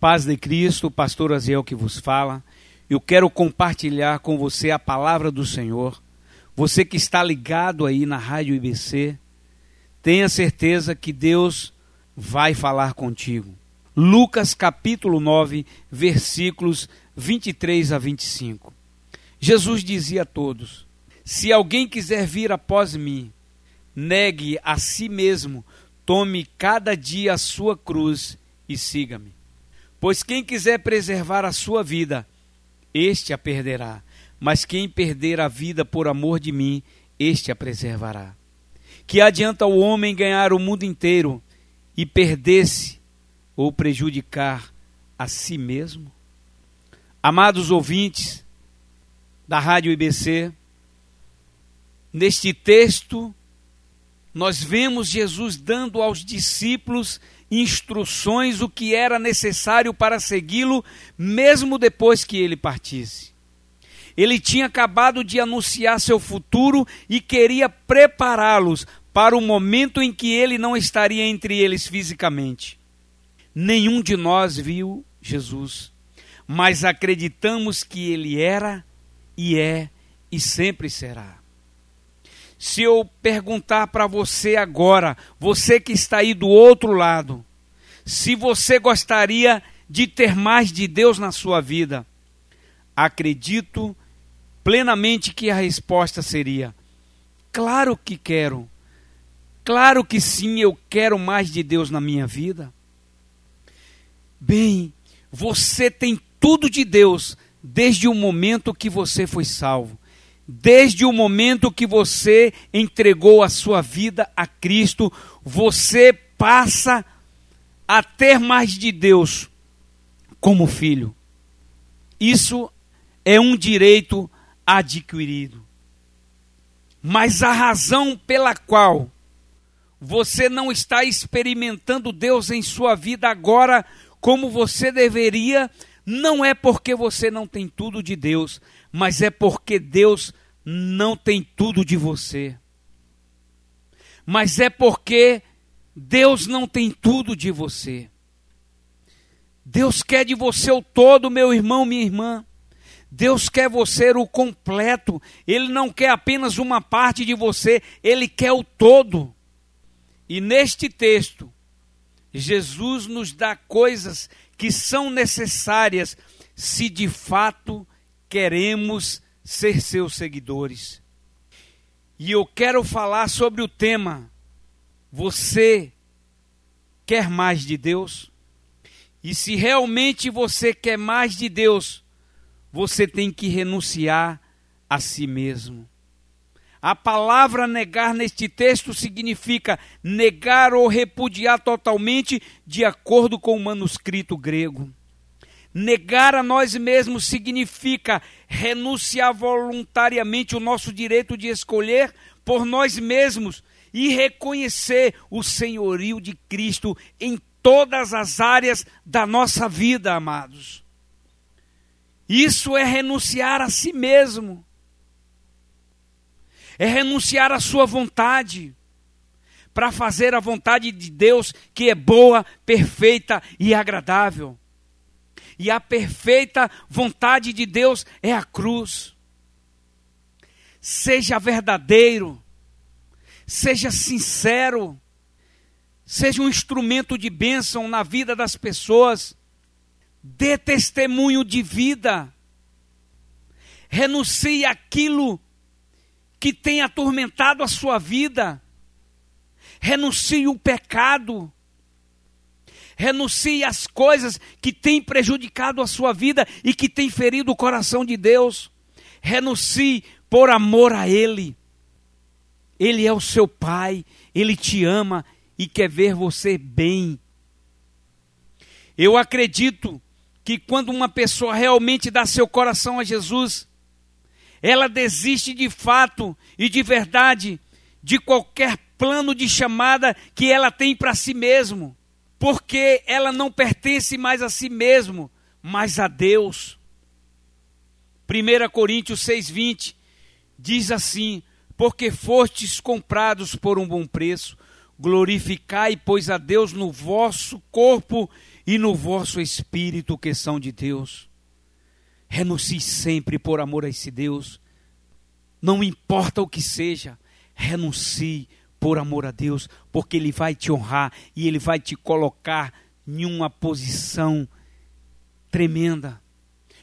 Paz de Cristo, pastor Aziel que vos fala. Eu quero compartilhar com você a palavra do Senhor. Você que está ligado aí na Rádio IBC, tenha certeza que Deus vai falar contigo. Lucas capítulo 9, versículos 23 a 25. Jesus dizia a todos: Se alguém quiser vir após mim, negue a si mesmo, tome cada dia a sua cruz e siga-me. Pois quem quiser preservar a sua vida, este a perderá. Mas quem perder a vida por amor de mim, este a preservará. Que adianta o homem ganhar o mundo inteiro e perder-se ou prejudicar a si mesmo? Amados ouvintes da Rádio IBC, neste texto nós vemos Jesus dando aos discípulos instruções o que era necessário para segui-lo, mesmo depois que ele partisse. Ele tinha acabado de anunciar seu futuro e queria prepará-los para o momento em que ele não estaria entre eles fisicamente. Nenhum de nós viu Jesus, mas acreditamos que ele era e é e sempre será. Se eu perguntar para você agora, você que está aí do outro lado, se você gostaria de ter mais de Deus na sua vida, acredito plenamente que a resposta seria: claro que quero. Claro que sim, eu quero mais de Deus na minha vida. Bem, você tem tudo de Deus desde o momento que você foi salvo desde o momento que você entregou a sua vida a Cristo, você passa a ter mais de Deus como filho. Isso é um direito adquirido. Mas a razão pela qual você não está experimentando Deus em sua vida agora como você deveria, não é porque você não tem tudo de Deus, mas é porque Deus não tem tudo de você. Mas é porque Deus não tem tudo de você. Deus quer de você o todo, meu irmão, minha irmã. Deus quer você o completo. Ele não quer apenas uma parte de você, ele quer o todo. E neste texto, Jesus nos dá coisas que são necessárias se de fato queremos ser seus seguidores. E eu quero falar sobre o tema: Você quer mais de Deus? E se realmente você quer mais de Deus, você tem que renunciar a si mesmo. A palavra negar neste texto significa negar ou repudiar totalmente, de acordo com o manuscrito grego. Negar a nós mesmos significa renunciar voluntariamente o nosso direito de escolher por nós mesmos e reconhecer o senhorio de Cristo em todas as áreas da nossa vida, amados. Isso é renunciar a si mesmo. É renunciar à sua vontade para fazer a vontade de Deus, que é boa, perfeita e agradável. E a perfeita vontade de Deus é a cruz. Seja verdadeiro, seja sincero, seja um instrumento de bênção na vida das pessoas, dê testemunho de vida, renuncie aquilo que tem atormentado a sua vida, renuncie o pecado, renuncie às coisas que têm prejudicado a sua vida e que têm ferido o coração de Deus. Renuncie por amor a Ele. Ele é o seu Pai, Ele te ama e quer ver você bem. Eu acredito que quando uma pessoa realmente dá seu coração a Jesus, ela desiste de fato e de verdade de qualquer plano de chamada que ela tem para si mesmo porque ela não pertence mais a si mesmo, mas a Deus. 1 Coríntios 6,20 diz assim: Porque fostes comprados por um bom preço, glorificai, pois, a Deus no vosso corpo e no vosso espírito que são de Deus. Renuncie sempre por amor a esse Deus. Não importa o que seja, renuncie por amor a Deus, porque Ele vai te honrar e Ele vai te colocar em uma posição tremenda,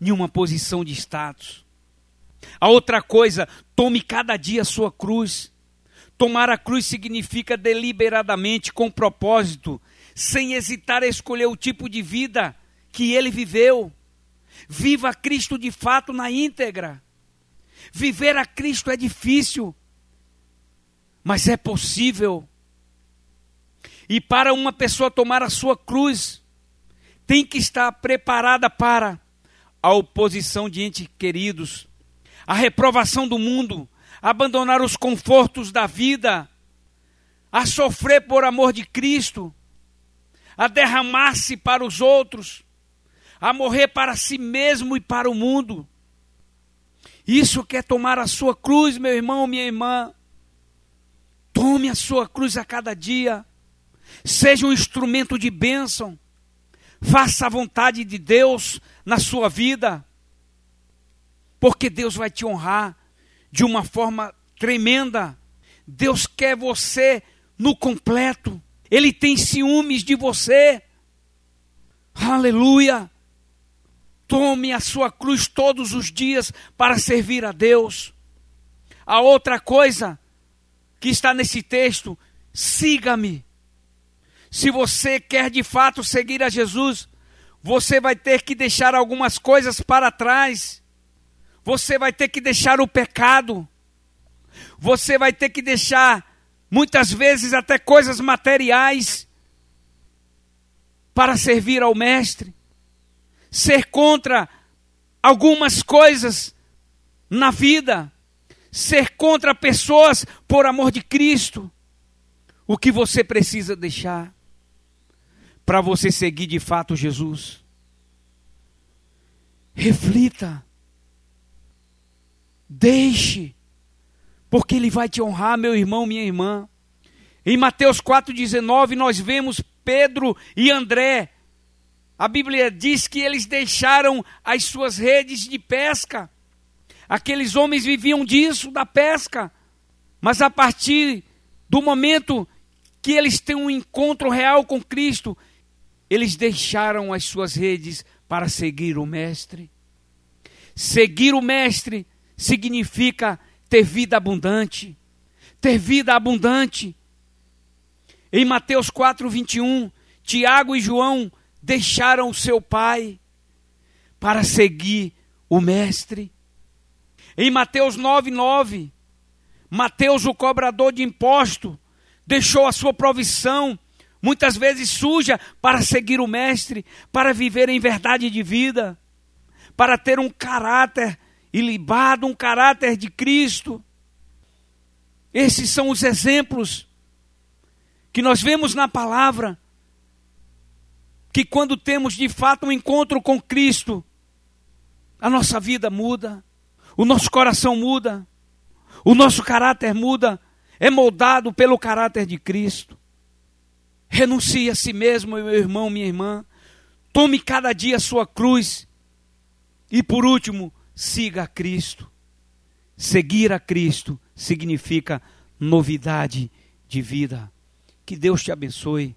em uma posição de status. A outra coisa, tome cada dia a sua cruz. Tomar a cruz significa deliberadamente, com propósito, sem hesitar a escolher o tipo de vida que ele viveu. Viva Cristo de fato na íntegra. Viver a Cristo é difícil, mas é possível. E para uma pessoa tomar a sua cruz, tem que estar preparada para a oposição de entes queridos, a reprovação do mundo, abandonar os confortos da vida, a sofrer por amor de Cristo, a derramar-se para os outros, a morrer para si mesmo e para o mundo. Isso quer tomar a sua cruz, meu irmão, minha irmã. Tome a sua cruz a cada dia. Seja um instrumento de bênção. Faça a vontade de Deus na sua vida. Porque Deus vai te honrar de uma forma tremenda. Deus quer você no completo. Ele tem ciúmes de você. Aleluia. Tome a sua cruz todos os dias para servir a Deus. A outra coisa que está nesse texto, siga-me. Se você quer de fato seguir a Jesus, você vai ter que deixar algumas coisas para trás. Você vai ter que deixar o pecado. Você vai ter que deixar, muitas vezes, até coisas materiais para servir ao Mestre ser contra algumas coisas na vida, ser contra pessoas por amor de Cristo. O que você precisa deixar para você seguir de fato Jesus? Reflita. Deixe, porque Ele vai te honrar, meu irmão, minha irmã. Em Mateus 4,19, nós vemos Pedro e André a Bíblia diz que eles deixaram as suas redes de pesca. Aqueles homens viviam disso, da pesca. Mas a partir do momento que eles têm um encontro real com Cristo, eles deixaram as suas redes para seguir o Mestre. Seguir o Mestre significa ter vida abundante. Ter vida abundante. Em Mateus 4, 21, Tiago e João deixaram o seu pai para seguir o mestre. Em Mateus 9:9, Mateus, o cobrador de imposto, deixou a sua provisão, muitas vezes suja, para seguir o mestre, para viver em verdade de vida, para ter um caráter ilibado, um caráter de Cristo. Esses são os exemplos que nós vemos na palavra que quando temos de fato um encontro com Cristo, a nossa vida muda, o nosso coração muda, o nosso caráter muda, é moldado pelo caráter de Cristo. Renuncie a si mesmo, meu irmão, minha irmã. Tome cada dia a sua cruz. E por último, siga a Cristo. Seguir a Cristo significa novidade de vida. Que Deus te abençoe